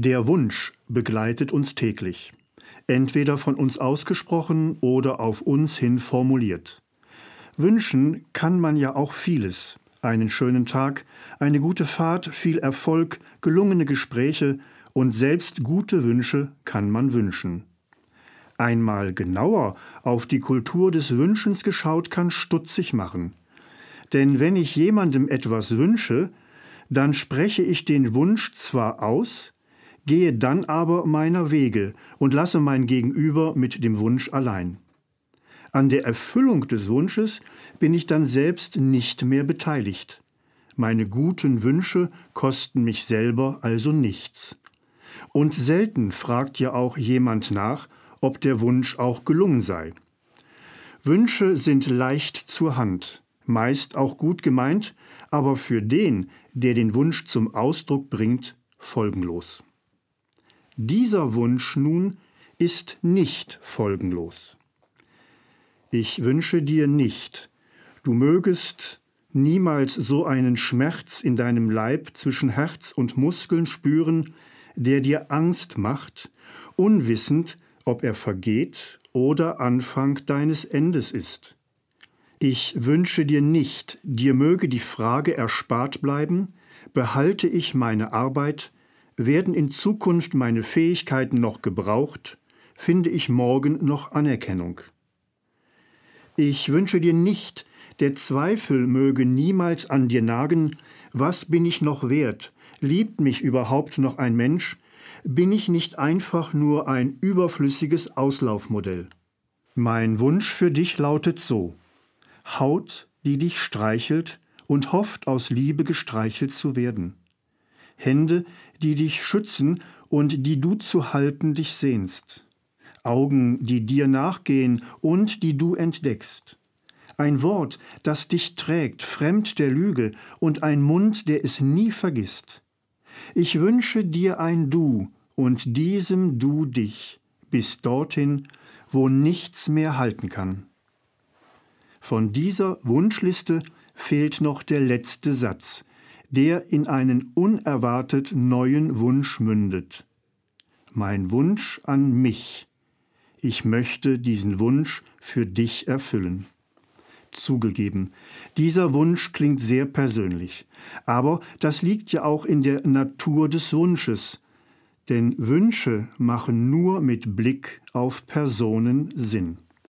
Der Wunsch begleitet uns täglich, entweder von uns ausgesprochen oder auf uns hin formuliert. Wünschen kann man ja auch vieles. Einen schönen Tag, eine gute Fahrt, viel Erfolg, gelungene Gespräche und selbst gute Wünsche kann man wünschen. Einmal genauer auf die Kultur des Wünschens geschaut kann stutzig machen. Denn wenn ich jemandem etwas wünsche, dann spreche ich den Wunsch zwar aus, gehe dann aber meiner Wege und lasse mein Gegenüber mit dem Wunsch allein. An der Erfüllung des Wunsches bin ich dann selbst nicht mehr beteiligt. Meine guten Wünsche kosten mich selber also nichts. Und selten fragt ja auch jemand nach, ob der Wunsch auch gelungen sei. Wünsche sind leicht zur Hand, meist auch gut gemeint, aber für den, der den Wunsch zum Ausdruck bringt, folgenlos. Dieser Wunsch nun ist nicht folgenlos. Ich wünsche dir nicht, du mögest niemals so einen Schmerz in deinem Leib zwischen Herz und Muskeln spüren, der dir Angst macht, unwissend, ob er vergeht oder Anfang deines Endes ist. Ich wünsche dir nicht, dir möge die Frage erspart bleiben, behalte ich meine Arbeit, werden in Zukunft meine Fähigkeiten noch gebraucht, finde ich morgen noch Anerkennung. Ich wünsche dir nicht, der Zweifel möge niemals an dir nagen, was bin ich noch wert, liebt mich überhaupt noch ein Mensch, bin ich nicht einfach nur ein überflüssiges Auslaufmodell. Mein Wunsch für dich lautet so Haut, die dich streichelt und hofft aus Liebe gestreichelt zu werden. Hände, die dich schützen und die du zu halten dich sehnst. Augen, die dir nachgehen und die du entdeckst. Ein Wort, das dich trägt, fremd der Lüge, und ein Mund, der es nie vergisst. Ich wünsche dir ein Du und diesem Du dich, bis dorthin, wo nichts mehr halten kann. Von dieser Wunschliste fehlt noch der letzte Satz, der in einen unerwartet neuen Wunsch mündet. Mein Wunsch an mich. Ich möchte diesen Wunsch für dich erfüllen. Zugegeben, dieser Wunsch klingt sehr persönlich, aber das liegt ja auch in der Natur des Wunsches, denn Wünsche machen nur mit Blick auf Personen Sinn.